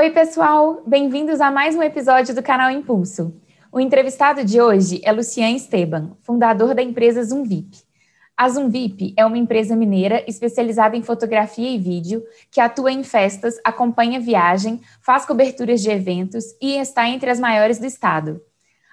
Oi, pessoal! Bem-vindos a mais um episódio do canal Impulso. O entrevistado de hoje é Lucian Esteban, fundador da empresa Zoomvip. A Zoomvip é uma empresa mineira especializada em fotografia e vídeo que atua em festas, acompanha viagem, faz coberturas de eventos e está entre as maiores do estado.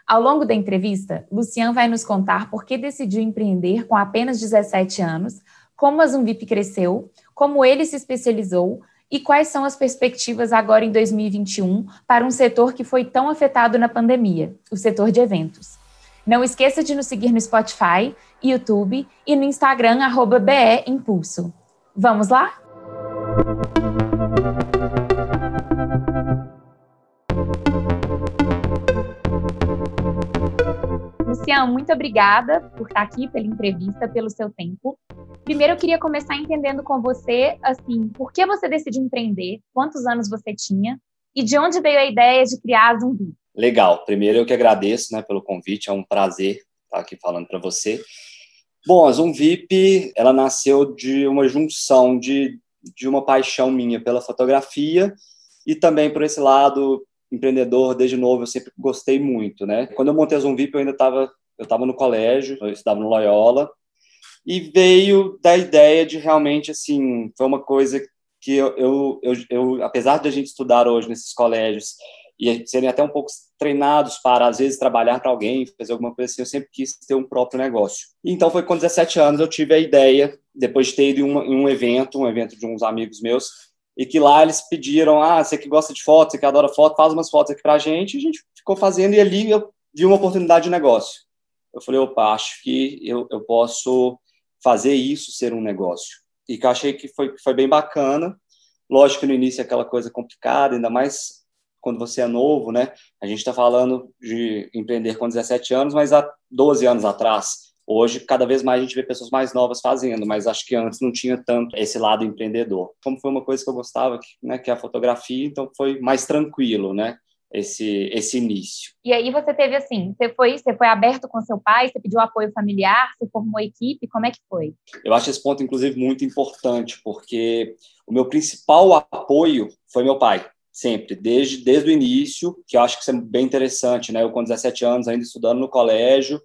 Ao longo da entrevista, Lucian vai nos contar por que decidiu empreender com apenas 17 anos, como a Zoomvip cresceu, como ele se especializou, e quais são as perspectivas agora em 2021 para um setor que foi tão afetado na pandemia, o setor de eventos. Não esqueça de nos seguir no Spotify, YouTube e no Instagram, arroba BE Impulso. Vamos lá? Luciano, muito obrigada por estar aqui, pela entrevista, pelo seu tempo. Primeiro, eu queria começar entendendo com você, assim, por que você decidiu empreender, quantos anos você tinha e de onde veio a ideia de criar a Zumbi? Legal. Primeiro, eu que agradeço né, pelo convite, é um prazer estar aqui falando para você. Bom, a Zoomvip, ela nasceu de uma junção de, de uma paixão minha pela fotografia e também por esse lado empreendedor desde novo, eu sempre gostei muito, né? Quando eu montei a Zoomvip, eu ainda estava eu estava no colégio, eu estudava no Loyola, e veio da ideia de realmente, assim, foi uma coisa que eu, eu, eu, eu apesar de a gente estudar hoje nesses colégios e serem até um pouco treinados para, às vezes, trabalhar para alguém, fazer alguma coisa assim, eu sempre quis ter um próprio negócio. Então foi com 17 anos eu tive a ideia, depois de ter ido em um, em um evento, um evento de uns amigos meus, e que lá eles pediram, ah, você que gosta de foto, você que adora foto, faz umas fotos aqui para a gente, e a gente ficou fazendo, e ali eu vi uma oportunidade de negócio. Eu falei, opa, acho que eu, eu posso fazer isso ser um negócio. E que eu achei que foi, foi bem bacana. Lógico que no início é aquela coisa complicada, ainda mais quando você é novo, né? A gente está falando de empreender com 17 anos, mas há 12 anos atrás. Hoje, cada vez mais a gente vê pessoas mais novas fazendo, mas acho que antes não tinha tanto esse lado empreendedor. Como foi uma coisa que eu gostava, né, que é a fotografia, então foi mais tranquilo, né? Esse, esse início. E aí você teve assim, você foi, você foi aberto com seu pai, você pediu apoio familiar, você formou equipe, como é que foi? Eu acho esse ponto, inclusive, muito importante, porque o meu principal apoio foi meu pai, sempre, desde, desde o início, que eu acho que isso é bem interessante, né? Eu com 17 anos, ainda estudando no colégio,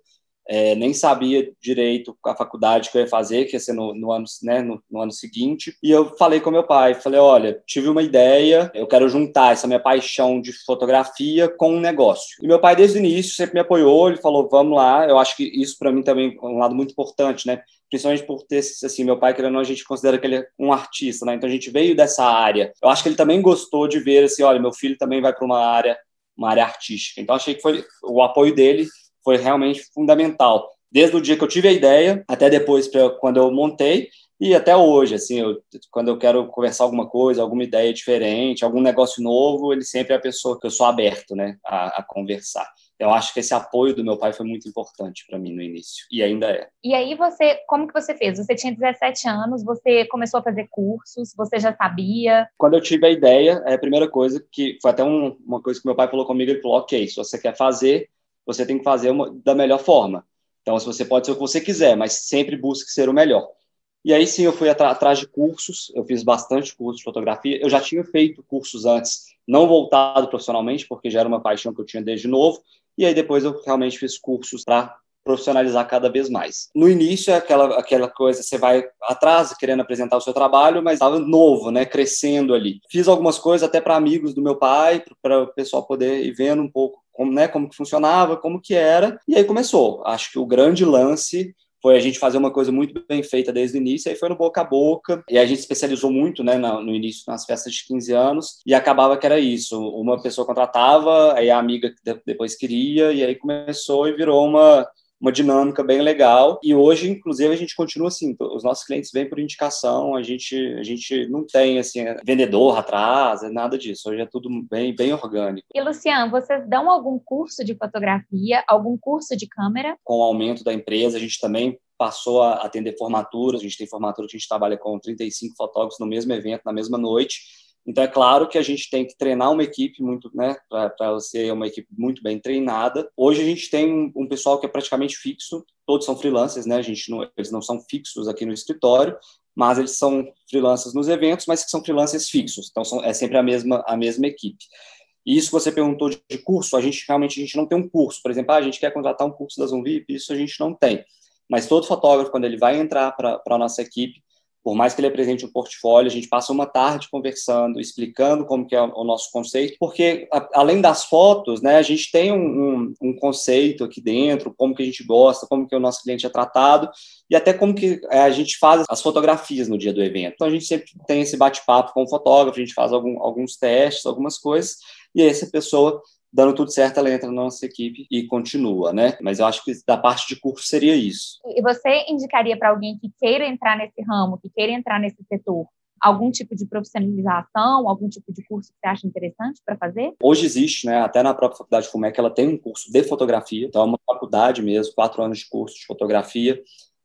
é, nem sabia direito a faculdade que eu ia fazer, que ia ser no, no ano, né, no, no, ano seguinte. E eu falei com meu pai, falei, olha, tive uma ideia, eu quero juntar essa minha paixão de fotografia com um negócio. E meu pai, desde o início, sempre me apoiou, ele falou, vamos lá. Eu acho que isso para mim também é um lado muito importante, né? Principalmente por ter, assim, meu pai, querendo a gente considera que ele é um artista, né? Então a gente veio dessa área. Eu acho que ele também gostou de ver, assim, olha, meu filho também vai para uma área uma área artística. Então achei que foi o apoio dele foi realmente fundamental. Desde o dia que eu tive a ideia, até depois, pra, quando eu montei, e até hoje, assim, eu, quando eu quero conversar alguma coisa, alguma ideia diferente, algum negócio novo, ele sempre é a pessoa que eu sou aberto, né, a, a conversar. Eu acho que esse apoio do meu pai foi muito importante para mim no início, e ainda é. E aí você, como que você fez? Você tinha 17 anos, você começou a fazer cursos, você já sabia? Quando eu tive a ideia, é a primeira coisa que foi até um, uma coisa que meu pai falou comigo, ele falou, ok, se você quer fazer, você tem que fazer uma, da melhor forma. Então, se você pode ser o que você quiser, mas sempre busque ser o melhor. E aí sim, eu fui atrás de cursos, eu fiz bastante curso de fotografia. Eu já tinha feito cursos antes, não voltado profissionalmente, porque já era uma paixão que eu tinha desde novo. E aí depois eu realmente fiz cursos para profissionalizar cada vez mais. No início é aquela aquela coisa, você vai atrás querendo apresentar o seu trabalho, mas estava novo, né, crescendo ali. Fiz algumas coisas até para amigos do meu pai, para o pessoal poder ir vendo um pouco como, né, como que funcionava, como que era, e aí começou. Acho que o grande lance foi a gente fazer uma coisa muito bem feita desde o início, aí foi no boca a boca, e a gente especializou muito, né, no início nas festas de 15 anos, e acabava que era isso, uma pessoa contratava, aí a amiga depois queria, e aí começou e virou uma, uma dinâmica bem legal. E hoje, inclusive, a gente continua assim, os nossos clientes vêm por indicação, a gente, a gente não tem assim, vendedor atrás, é nada disso. Hoje é tudo bem, bem orgânico. E, Luciano, vocês dão algum curso de fotografia, algum curso de câmera? Com o aumento da empresa, a gente também passou a atender formaturas, a gente tem formatura que a gente trabalha com 35 fotógrafos no mesmo evento, na mesma noite, então, é claro que a gente tem que treinar uma equipe muito, né, para ser uma equipe muito bem treinada. Hoje a gente tem um, pessoal que é praticamente fixo, todos são freelancers, né, a gente não, eles não são fixos aqui no escritório, mas eles são freelancers nos eventos, mas que são freelancers fixos. Então, são, é sempre a mesma, a mesma equipe. E isso que você perguntou de, curso, a gente realmente a gente não tem um curso. Por exemplo, ah, a gente quer contratar um curso da Zoomvip, isso a gente não tem. Mas todo fotógrafo, quando ele vai entrar para a nossa equipe, por mais que ele apresente um portfólio, a gente passa uma tarde conversando, explicando como que é o nosso conceito, porque a, além das fotos, né, a gente tem um, um, um, conceito aqui dentro, como que a gente gosta, como que o nosso cliente é tratado e até como que é, a gente faz as fotografias no dia do evento. Então a gente sempre tem esse bate-papo com o fotógrafo, a gente faz algum, alguns testes, algumas coisas, e essa pessoa dando tudo certo, ela entra na nossa equipe e continua, né? Mas eu acho que da parte de curso seria isso. E você indicaria para alguém que queira entrar nesse ramo, que queira entrar nesse setor, algum tipo de profissionalização, algum tipo de curso que você acha interessante para fazer? Hoje existe, né? Até na própria faculdade de FUMEC, ela tem um curso de fotografia, então é uma faculdade mesmo, quatro anos de curso de fotografia.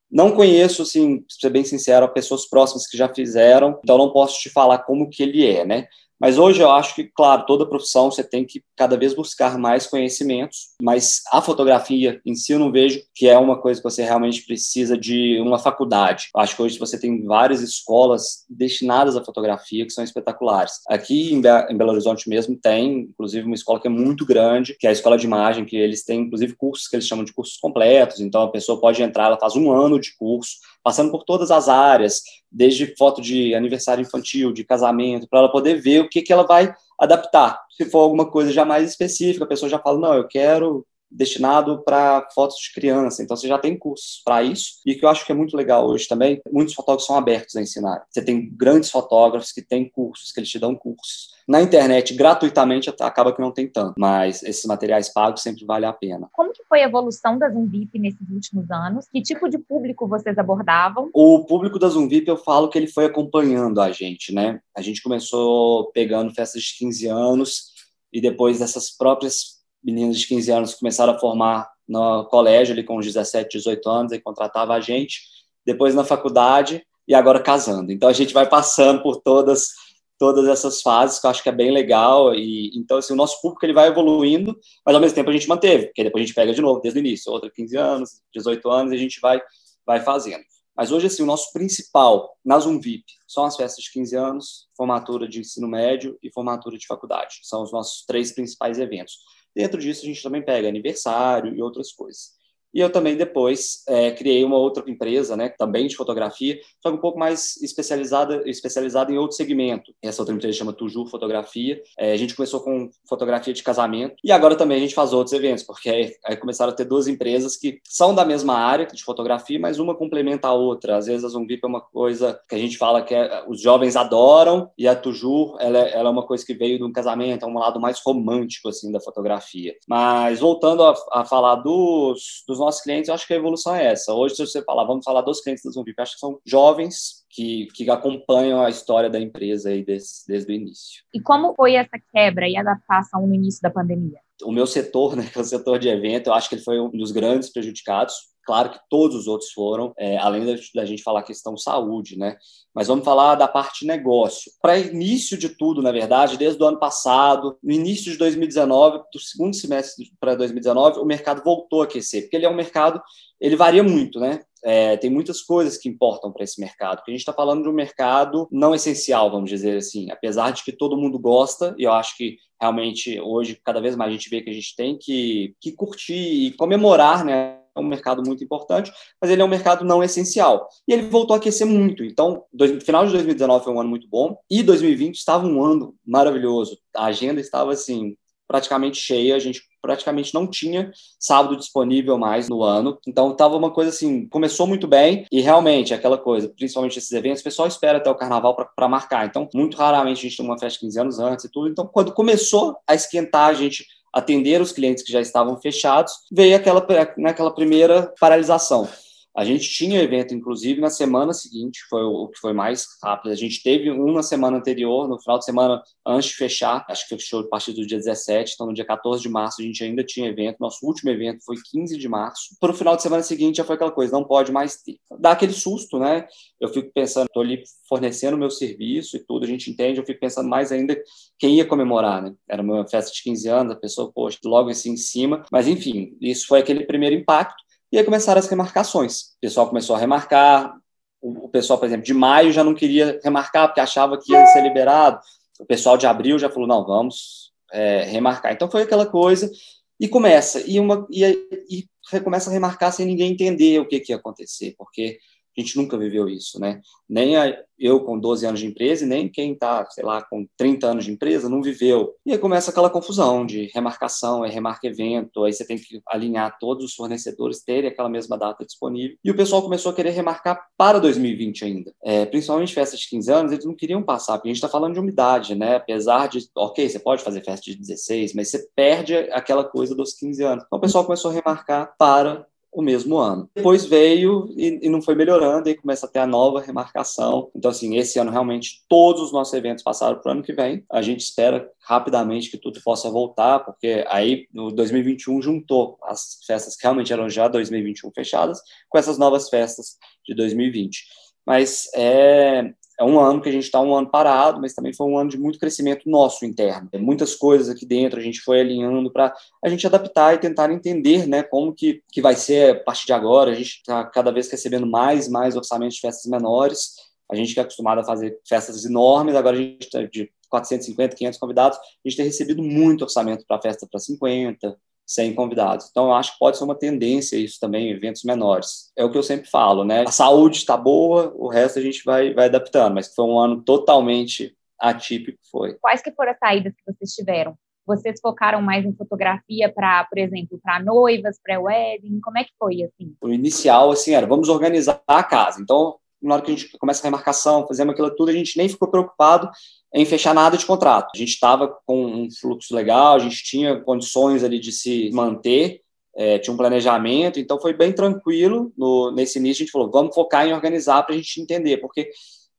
Não conheço, assim, para ser bem sincero, pessoas próximas que já fizeram, então não posso te falar como que ele é, né? Mas hoje eu acho que, claro, toda profissão você tem que cada vez buscar mais conhecimentos, mas a fotografia em si eu não vejo que é uma coisa que você realmente precisa de uma faculdade. Eu acho que hoje você tem várias escolas destinadas à fotografia que são espetaculares. Aqui em, Belo Horizonte mesmo tem, inclusive, uma escola que é muito grande, que é a Escola de Imagem, que eles têm, inclusive, cursos que eles chamam de cursos completos. Então a pessoa pode entrar, ela faz um ano de curso, passando por todas as áreas, desde foto de aniversário infantil, de casamento, para ela poder ver o que, que ela vai adaptar. Se for alguma coisa já mais específica, a pessoa já fala, não, eu quero destinado para fotos de criança. Então, você já tem cursos para isso. E o que eu acho que é muito legal hoje também, muitos fotógrafos são abertos a ensinar. Você tem grandes fotógrafos que têm cursos, que eles te dão cursos. Na internet, gratuitamente, acaba que não tem tanto, mas esses materiais pagos sempre vale a pena. Como que foi a evolução da Zoomvip nesses últimos anos? Que tipo de público vocês abordavam? O público da Zoomvip, eu falo que ele foi acompanhando a gente, né? A gente começou pegando festas de 15 anos e depois dessas próprias meninos de 15 anos começaram a formar no colégio, ali com 17, 18 anos, e contratava a gente, depois na faculdade e agora casando. Então a gente vai passando por todas todas essas fases, que eu acho que é bem legal, e então assim, o nosso público ele vai evoluindo, mas ao mesmo tempo a gente manteve, porque depois a gente pega de novo desde o início, outra 15 anos, 18 anos, e a gente vai vai fazendo. Mas hoje, assim, o nosso principal na Zoom VIP são as festas de 15 anos, formatura de ensino médio e formatura de faculdade. São os nossos três principais eventos. Dentro disso, a gente também pega aniversário e outras coisas. E eu também depois é, criei uma outra empresa, né, também de fotografia, só que um pouco mais especializada, especializada em outro segmento. Essa outra empresa chama Tujur Fotografia. É, a gente começou com fotografia de casamento e agora também a gente faz outros eventos, porque aí, aí, começaram a ter duas empresas que são da mesma área de fotografia, mas uma complementa a outra. Às vezes a VIP é uma coisa que a gente fala que é, os jovens adoram e a Tujur ela, é, ela é uma coisa que veio de um casamento, é um lado mais romântico assim da fotografia. Mas voltando a, a falar dos, dos nossos clientes, eu acho que a evolução é essa. Hoje, se você falar, vamos falar dos clientes da Zoomvip, acho que são jovens que, que acompanham a história da empresa aí desde, desde o início. E como foi essa quebra e adaptação no início da pandemia? O meu setor, né, que é o setor de evento, eu acho que ele foi um dos grandes prejudicados Claro que todos os outros foram, é, além da, gente falar questão saúde, né? Mas vamos falar da parte negócio. Para início de tudo, na verdade, desde o ano passado, no início de 2019, do segundo semestre para 2019, o mercado voltou a aquecer, porque ele é um mercado, ele varia muito, né? É, tem muitas coisas que importam para esse mercado, porque a gente está falando de um mercado não essencial, vamos dizer assim, apesar de que todo mundo gosta, e eu acho que realmente hoje, cada vez mais a gente vê que a gente tem que, que curtir e comemorar, né? É um mercado muito importante, mas ele é um mercado não essencial. E ele voltou a aquecer muito. Então, dois, final de 2019 foi um ano muito bom e 2020 estava um ano maravilhoso. A agenda estava assim praticamente cheia, a gente praticamente não tinha sábado disponível mais no ano. Então estava uma coisa assim, começou muito bem e realmente aquela coisa, principalmente esses eventos, o pessoal espera até o carnaval para marcar. Então, muito raramente a gente tem uma festa 15 anos antes e tudo. Então, quando começou a esquentar, a gente atender os clientes que já estavam fechados, veio aquela, naquela primeira paralisação. A gente tinha evento, inclusive, na semana seguinte, foi o que foi mais rápido. A gente teve um na semana anterior, no final de semana antes de fechar, acho que fechou a partir do dia 17, então no dia 14 de março a gente ainda tinha evento. Nosso último evento foi 15 de março. Para o final de semana seguinte já foi aquela coisa, não pode mais ter. Dá aquele susto, né? Eu fico pensando, estou ali fornecendo o meu serviço e tudo, a gente entende, eu fico pensando mais ainda quem ia comemorar, né? Era uma festa de 15 anos, a pessoa, poxa, logo assim em cima. Mas enfim, isso foi aquele primeiro impacto. E aí começaram as remarcações. O pessoal começou a remarcar, o, pessoal, por exemplo, de maio já não queria remarcar porque achava que ia ser liberado. O pessoal de abril já falou, não, vamos é, remarcar. Então foi aquela coisa e começa e uma e, e começa a remarcar sem ninguém entender o que, que ia acontecer, porque a gente nunca viveu isso, né? Nem a, eu com 12 anos de empresa e nem quem está, sei lá, com 30 anos de empresa não viveu. E aí começa aquela confusão de remarcação, é remarca evento, aí você tem que alinhar todos os fornecedores terem aquela mesma data disponível. E o pessoal começou a querer remarcar para 2020 ainda. É, principalmente festas de 15 anos, eles não queriam passar, porque a gente está falando de umidade, né? Apesar de, ok, você pode fazer festa de 16, mas você perde aquela coisa dos 15 anos. Então o pessoal começou a remarcar para o mesmo ano. Depois veio e, e, não foi melhorando, e começa a ter a nova remarcação. Então, assim, esse ano realmente todos os nossos eventos passaram para o ano que vem. A gente espera rapidamente que tudo possa voltar, porque aí no 2021 juntou as festas que realmente eram já 2021 fechadas com essas novas festas de 2020. Mas é, é um ano que a gente está um ano parado, mas também foi um ano de muito crescimento nosso interno. Muitas coisas aqui dentro a gente foi alinhando para a gente adaptar e tentar entender né, como que, que vai ser a partir de agora. A gente está cada vez recebendo mais mais orçamentos de festas menores. A gente que é acostumado a fazer festas enormes, agora a gente está de 450, 500 convidados, a gente tem recebido muito orçamento para festa para 50, sem convidados. Então, eu acho que pode ser uma tendência isso também, eventos menores. É o que eu sempre falo, né? A saúde está boa, o resto a gente vai, vai adaptando, mas foi um ano totalmente atípico, foi. Quais que foram as saídas que vocês tiveram? Vocês focaram mais em fotografia para, por exemplo, para noivas, pré-wedding? Como é que foi, assim? O inicial, assim, era vamos organizar a casa. Então, na hora que a gente começa a remarcação, fazemos aquilo tudo, a gente nem ficou preocupado em fechar nada de contrato. A gente estava com um fluxo legal, a gente tinha condições ali de se manter, é, tinha um planejamento, então foi bem tranquilo. No, nesse início, a gente falou, vamos focar em organizar para a gente entender, porque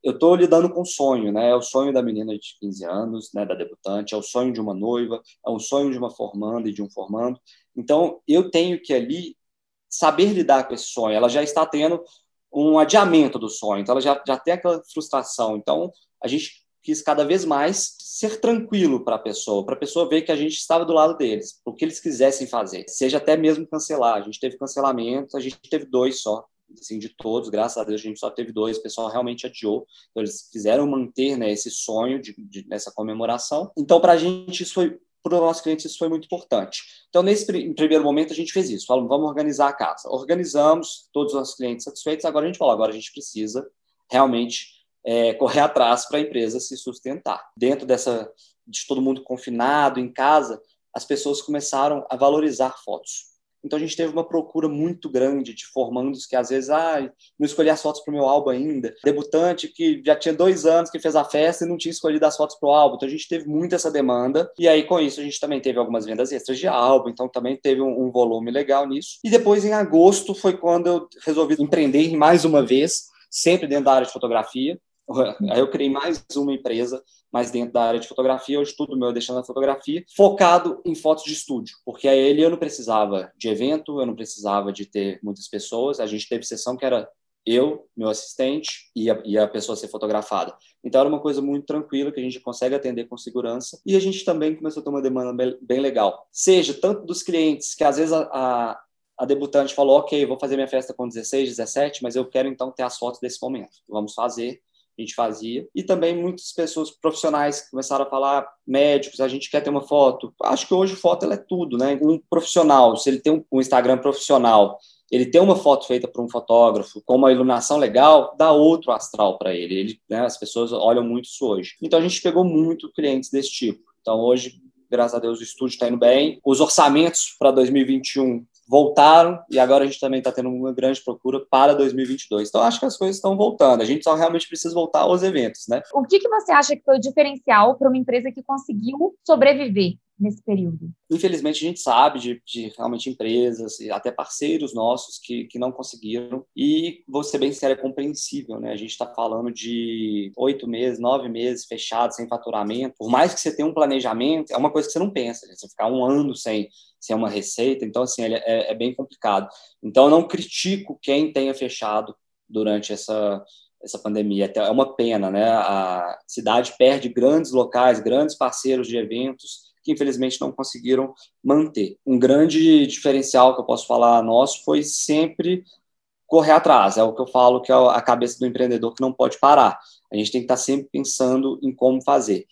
eu estou lidando com sonho, né? É o sonho da menina de 15 anos, né, da debutante, é o sonho de uma noiva, é o sonho de uma formanda e de um formando. Então, eu tenho que ali saber lidar com esse sonho. Ela já está tendo um adiamento do sonho, então ela já, já tem aquela frustração. Então, a gente quis cada vez mais ser tranquilo para a pessoa, para a pessoa ver que a gente estava do lado deles, o que eles quisessem fazer, seja até mesmo cancelar. A gente teve cancelamento, a gente teve dois só, assim, de todos, graças a Deus a gente só teve dois, o pessoal realmente adiou, então eles quiseram manter né, esse sonho de, de, nessa comemoração. Então, para a gente, isso foi para os nossos clientes isso foi muito importante. Então, nesse primeiro momento, a gente fez isso. Falamos, vamos organizar a casa. Organizamos, todos os nossos clientes satisfeitos. Agora a gente falou, agora a gente precisa realmente é, correr atrás para a empresa se sustentar. Dentro dessa de todo mundo confinado em casa, as pessoas começaram a valorizar fotos. Então a gente teve uma procura muito grande de formandos que às vezes ah, não escolhi as fotos para o meu álbum ainda. Debutante que já tinha dois anos que fez a festa e não tinha escolhido as fotos para o álbum. Então a gente teve muito essa demanda. E aí com isso a gente também teve algumas vendas extras de álbum. Então também teve um, um volume legal nisso. E depois em agosto foi quando eu resolvi empreender mais uma vez, sempre dentro da área de fotografia. Aí eu criei mais uma empresa, mais dentro da área de fotografia, hoje tudo meu deixando a fotografia, focado em fotos de estúdio, porque aí ele eu não precisava de evento, eu não precisava de ter muitas pessoas, a gente teve sessão que era eu, meu assistente e a, e a pessoa ser fotografada. Então era uma coisa muito tranquila que a gente consegue atender com segurança e a gente também começou a ter uma demanda bem, bem legal. Seja tanto dos clientes que às vezes a, a a debutante falou, ok, vou fazer minha festa com 16, 17, mas eu quero então ter as fotos desse momento. Vamos fazer a gente fazia. E também muitas pessoas profissionais começaram a falar, médicos, a gente quer ter uma foto. Acho que hoje foto ela é tudo, né? Um profissional, se ele tem um Instagram profissional, ele tem uma foto feita por um fotógrafo com uma iluminação legal, dá outro astral para ele. ele né, as pessoas olham muito isso hoje. Então a gente pegou muito clientes desse tipo. Então hoje, graças a Deus, o estúdio está indo bem. Os orçamentos para 2021 voltaram e agora a gente também está tendo uma grande procura para 2022. Então, acho que as coisas estão voltando. A gente só realmente precisa voltar aos eventos, né? O que, que você acha que foi o diferencial para uma empresa que conseguiu sobreviver nesse período? Infelizmente, a gente sabe de, de realmente empresas e até parceiros nossos que, que não conseguiram. E, vou ser bem sério, é compreensível, né? A gente está falando de oito meses, nove meses fechados, sem faturamento. Por mais que você tenha um planejamento, é uma coisa que você não pensa. Né? Você ficar um ano sem, sem uma receita, então, assim, é, é bem complicado. Então, eu não critico quem tenha fechado durante essa, essa pandemia. É uma pena, né? A cidade perde grandes locais, grandes parceiros de eventos que infelizmente não conseguiram manter. Um grande diferencial que eu posso falar nosso foi sempre correr atrás. É o que eu falo que é a cabeça do empreendedor que não pode parar. A gente tem que estar sempre pensando em como fazer.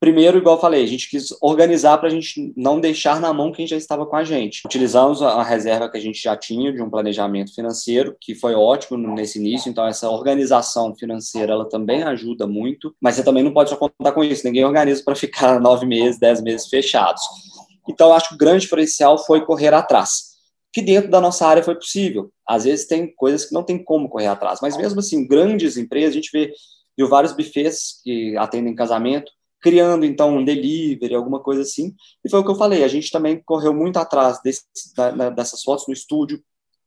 Primeiro, igual eu falei, a gente quis organizar para a gente não deixar na mão quem já estava com a gente. Utilizamos a reserva que a gente já tinha de um planejamento financeiro, que foi ótimo nesse início. Então, essa organização financeira ela também ajuda muito, mas você também não pode só contar com isso. Ninguém organiza para ficar nove meses, dez meses fechados. Então, acho que o grande diferencial foi correr atrás que dentro da nossa área foi possível. Às vezes tem coisas que não tem como correr atrás, mas mesmo assim, grandes empresas, a gente vê viu vários bufês que atendem casamento, criando então um delivery, alguma coisa assim. E foi o que eu falei, a gente também correu muito atrás desse, da, dessas fotos no estúdio,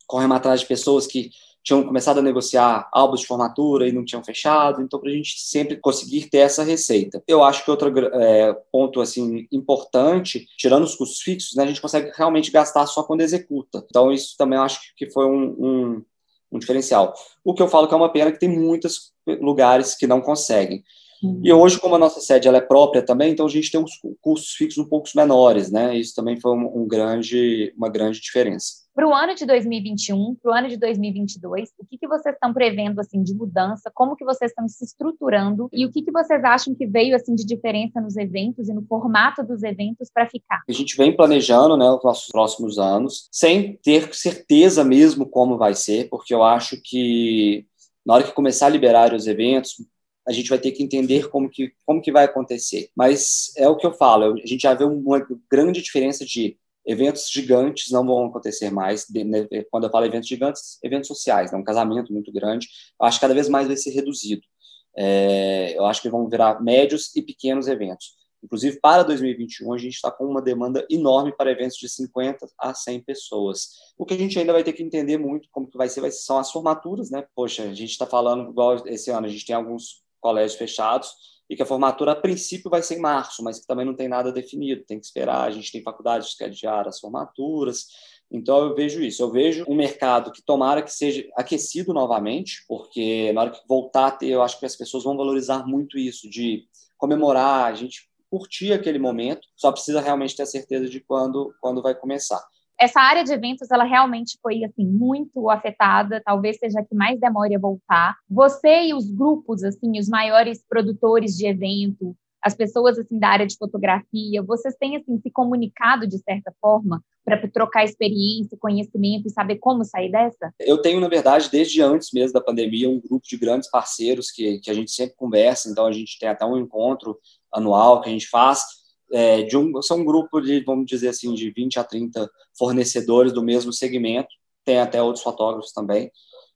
corremos atrás de pessoas que tinham começado a negociar álbuns de formatura e não tinham fechado, então para a gente sempre conseguir ter essa receita. Eu acho que outro é, ponto assim importante, tirando os custos fixos, né, a gente consegue realmente gastar só quando executa. Então isso também eu acho que foi um, um, um diferencial. O que eu falo que é uma pena que tem muitos lugares que não conseguem. E hoje, como a nossa sede ela é própria também, então a gente tem uns custos fixos um pouco menores, né? Isso também foi um, um grande, uma grande diferença. Para o ano de 2021, para o ano de 2022, o que, que vocês estão prevendo assim de mudança? Como que vocês estão se estruturando e o que, que vocês acham que veio assim de diferença nos eventos e no formato dos eventos para ficar? A gente vem planejando, né, os nossos próximos anos, sem ter certeza mesmo como vai ser, porque eu acho que na hora que começar a liberar os eventos, a gente vai ter que entender como que, como que vai acontecer. Mas é o que eu falo, a gente já vê uma grande diferença de eventos gigantes não vão acontecer mais. Né, quando eu falo eventos gigantes, eventos sociais, né, um casamento muito grande, eu acho que cada vez mais vai ser reduzido. É, eu acho que vão virar médios e pequenos eventos. Inclusive, para 2021, a gente está com uma demanda enorme para eventos de 50 a 100 pessoas. O que a gente ainda vai ter que entender muito como que vai ser, vai ser são as formaturas, né? Poxa, a gente está falando, igual esse ano, a gente tem alguns colégios fechados, e que a formatura, a princípio, vai ser em março, mas que também não tem nada definido, tem que esperar. A gente tem faculdades que adiar as formaturas. Então, eu vejo isso. Eu vejo um mercado que tomara que seja aquecido novamente, porque na hora que voltar a ter, eu acho que as pessoas vão valorizar muito isso, de comemorar, a gente curtir aquele momento, só precisa realmente ter a certeza de quando, quando vai começar essa área de eventos ela realmente foi assim muito afetada, talvez seja que mais demore a voltar. Você e os grupos assim, os maiores produtores de evento, as pessoas assim da área de fotografia, vocês têm assim se comunicado de certa forma para trocar experiência, conhecimento e saber como sair dessa? Eu tenho, na verdade, desde antes mesmo da pandemia, um grupo de grandes parceiros que, que a gente sempre conversa, então a gente tem até um encontro anual que a gente faz é, de um, são um grupo de, vamos dizer assim, de 20 a 30 fornecedores do mesmo segmento, tem até outros fotógrafos também,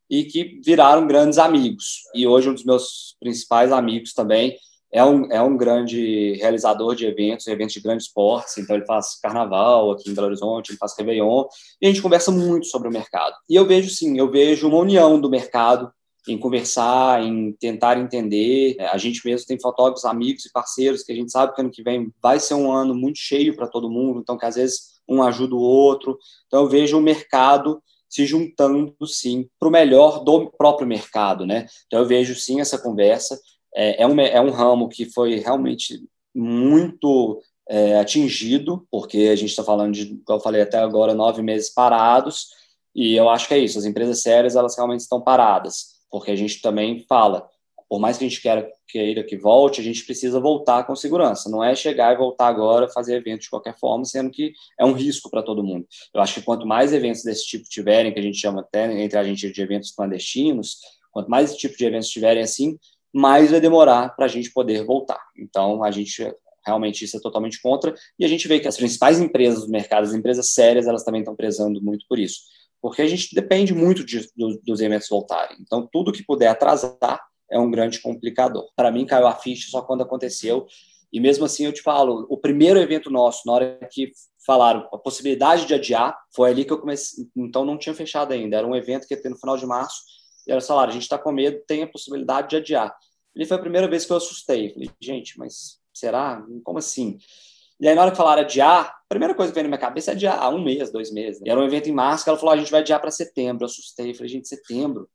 e que viraram grandes amigos. E hoje um dos meus principais amigos também é um, é um grande realizador de eventos, eventos de grandes esportes, então ele faz carnaval aqui em Belo Horizonte, ele faz Réveillon, e a gente conversa muito sobre o mercado. E eu vejo sim, eu vejo uma união do mercado em conversar, em tentar entender. É, a gente mesmo tem fotógrafos, amigos e parceiros que a gente sabe que ano que vem vai ser um ano muito cheio para todo mundo, então que às vezes um ajuda o outro. Então eu vejo o mercado se juntando sim para o melhor do próprio mercado, né? Então eu vejo sim essa conversa. É, é, um, é um ramo que foi realmente muito é, atingido, porque a gente está falando de, como eu falei até agora, nove meses parados, e eu acho que é isso, as empresas sérias, elas realmente estão paradas porque a gente também fala, por mais que a gente queira, queira que volte, a gente precisa voltar com segurança. Não é chegar e voltar agora, fazer evento de qualquer forma, sendo que é um risco para todo mundo. Eu acho que quanto mais eventos desse tipo tiverem, que a gente chama até entre a gente de eventos clandestinos, quanto mais esse tipo de eventos tiverem assim, mais vai demorar para a gente poder voltar. Então, a gente realmente isso é totalmente contra, e a gente vê que as principais empresas do mercado, as empresas sérias, elas também estão prezando muito por isso porque a gente depende muito de, do, dos eventos voltarem. Então, tudo que puder atrasar é um grande complicador. Para mim, caiu a ficha só quando aconteceu. E mesmo assim, eu te falo, o primeiro evento nosso, na hora que falaram a possibilidade de adiar, foi ali que eu comecei. Então, não tinha fechado ainda. Era um evento que ia ter no final de março. E era falaram, a gente está com medo, tem a possibilidade de adiar. Ele foi a primeira vez que eu assustei. Falei, gente, mas será? Como assim? E aí, na hora que falaram adiar, a primeira coisa que veio na minha cabeça é adiar ah, um mês, dois meses. E era um evento em março que ela falou: ah, a gente vai adiar para setembro. Eu assustei, falei, gente, setembro?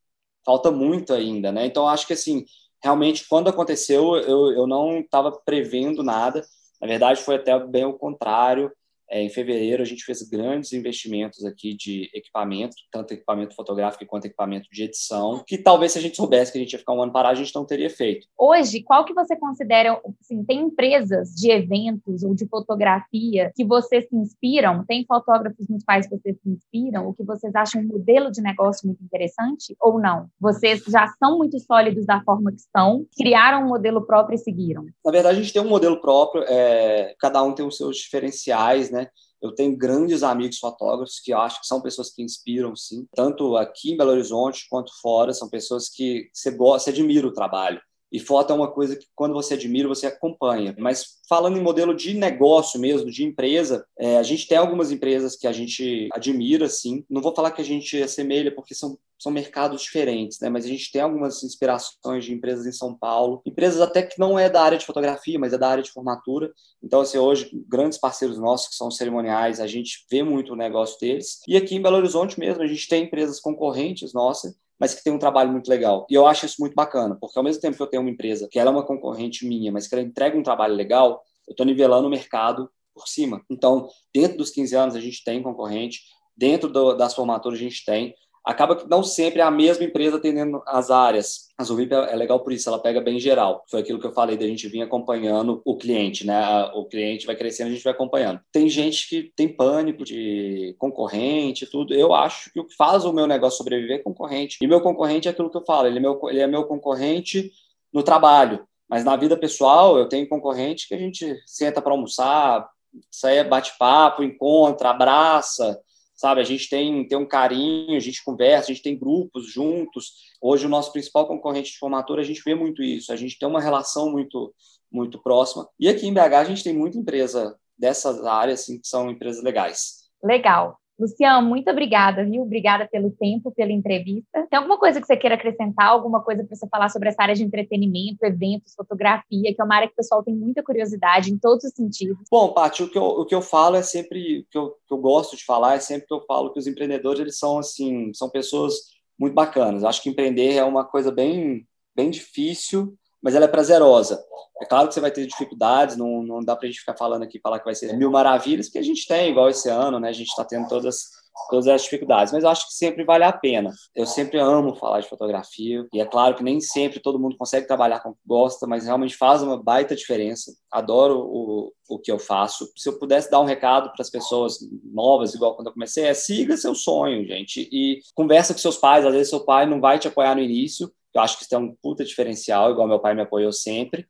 Falta muito ainda, né? Então, acho que assim, realmente, quando aconteceu, eu, eu não estava prevendo nada. Na verdade, foi até bem o contrário. É, em fevereiro, a gente fez grandes investimentos aqui de equipamento, tanto equipamento fotográfico quanto equipamento de edição, que talvez se a gente soubesse que a gente ia ficar um ano parado, a gente não teria feito. Hoje, qual que você considera, assim, tem empresas de eventos ou de fotografia que vocês se inspiram? Tem fotógrafos nos quais vocês se inspiram? O que vocês acham um modelo de negócio muito interessante ou não? Vocês já são muito sólidos da forma que estão, criaram um modelo próprio e seguiram? Na verdade, a gente tem um modelo próprio, é, cada um tem os seus diferenciais, né? Eu tenho grandes amigos fotógrafos que acho que são pessoas que inspiram, sim, tanto aqui em Belo Horizonte quanto fora. São pessoas que você gosta, você admira o trabalho. E foto é uma coisa que, quando você admira, você acompanha. Mas falando em modelo de negócio mesmo, de empresa, é, a gente tem algumas empresas que a gente admira, sim. Não vou falar que a gente assemelha, porque são, são mercados diferentes, né? Mas a gente tem algumas inspirações de empresas em São Paulo. Empresas até que não é da área de fotografia, mas é da área de formatura. Então, assim, hoje, grandes parceiros nossos, que são cerimoniais, a gente vê muito o negócio deles. E aqui em Belo Horizonte mesmo, a gente tem empresas concorrentes nossas mas que tem um trabalho muito legal. E eu acho isso muito bacana, porque ao mesmo tempo que eu tenho uma empresa que ela é uma concorrente minha, mas que ela entrega um trabalho legal, eu estou nivelando o mercado por cima. Então, dentro dos 15 anos, a gente tem concorrente, dentro do, das formaturas, a gente tem acaba que não sempre é a mesma empresa atendendo as áreas. A Zuvip é legal por isso, ela pega bem geral. Foi aquilo que eu falei, da gente vir acompanhando o cliente, né? O cliente vai crescendo, a gente vai acompanhando. Tem gente que tem pânico de concorrente, tudo. Eu acho que o que faz o meu negócio sobreviver é concorrente. E meu concorrente é aquilo que eu falo, ele é meu, ele é meu concorrente no trabalho. Mas na vida pessoal, eu tenho concorrente que a gente senta para almoçar, sai bate-papo, encontra, abraça, sabe? A gente tem, tem um carinho, a gente conversa, a gente tem grupos juntos. Hoje, o nosso principal concorrente de formatura, a gente vê muito isso, a gente tem uma relação muito, muito próxima. E aqui em BH, a gente tem muita empresa dessas áreas, assim, que são empresas legais. Legal. Luciano, muito obrigada, viu? Obrigada pelo tempo, pela entrevista. Tem alguma coisa que você queira acrescentar? Alguma coisa para você falar sobre essa área de entretenimento, eventos, fotografia, que é uma área que o pessoal tem muita curiosidade em todos os sentidos? Bom, Paty, o que eu, o que eu falo é sempre, o que eu, que eu gosto de falar é sempre que eu falo que os empreendedores, eles são, assim, são pessoas muito bacanas. Acho que empreender é uma coisa bem, bem difícil, mas ela é prazerosa. É claro que você vai ter dificuldades, não, não dá para a gente ficar falando aqui, falar que vai ser mil maravilhas, porque a gente tem, igual esse ano, né? A gente está tendo todas, todas as dificuldades, mas eu acho que sempre vale a pena. Eu sempre amo falar de fotografia, e é claro que nem sempre todo mundo consegue trabalhar com o que gosta, mas realmente faz uma baita diferença. Adoro o, o que eu faço. Se eu pudesse dar um recado para as pessoas novas, igual quando eu comecei, é siga seu sonho, gente, e conversa com seus pais. Às vezes seu pai não vai te apoiar no início, eu acho que isso é um puta diferencial, igual meu pai me apoiou sempre.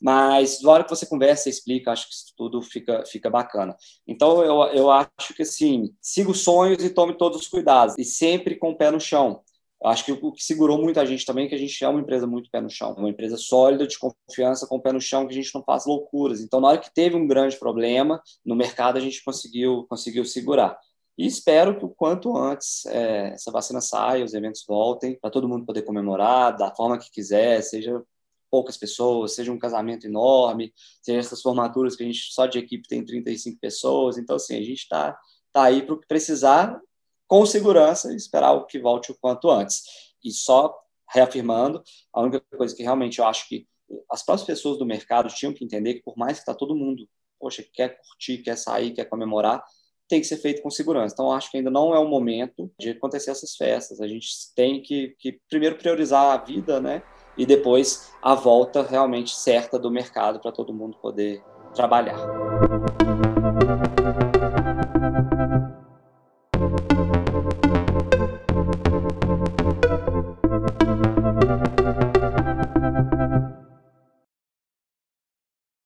Mas, na hora que você conversa e explica, acho que isso tudo fica, fica bacana. Então, eu, eu acho que, assim, siga os sonhos e tome todos os cuidados. E sempre com o pé no chão. Eu acho que o que segurou muita gente também é que a gente é uma empresa muito pé no chão. Uma empresa sólida, de confiança, com o pé no chão, que a gente não faz loucuras. Então, na hora que teve um grande problema no mercado, a gente conseguiu, conseguiu segurar. E espero que o quanto antes é, essa vacina saia, os eventos voltem, para todo mundo poder comemorar da forma que quiser, seja poucas pessoas, seja um casamento enorme, seja essas formaturas que a gente só de equipe tem 35 pessoas. Então, assim, a gente está tá aí para o que precisar, com segurança, e esperar o que volte o quanto antes. E só reafirmando, a única coisa que realmente eu acho que as próprias pessoas do mercado tinham que entender que, por mais que está todo mundo, poxa, quer curtir, quer sair, quer comemorar, tem que ser feito com segurança. Então, acho que ainda não é o momento de acontecer essas festas. A gente tem que, que primeiro priorizar a vida, né? E depois a volta realmente certa do mercado para todo mundo poder trabalhar.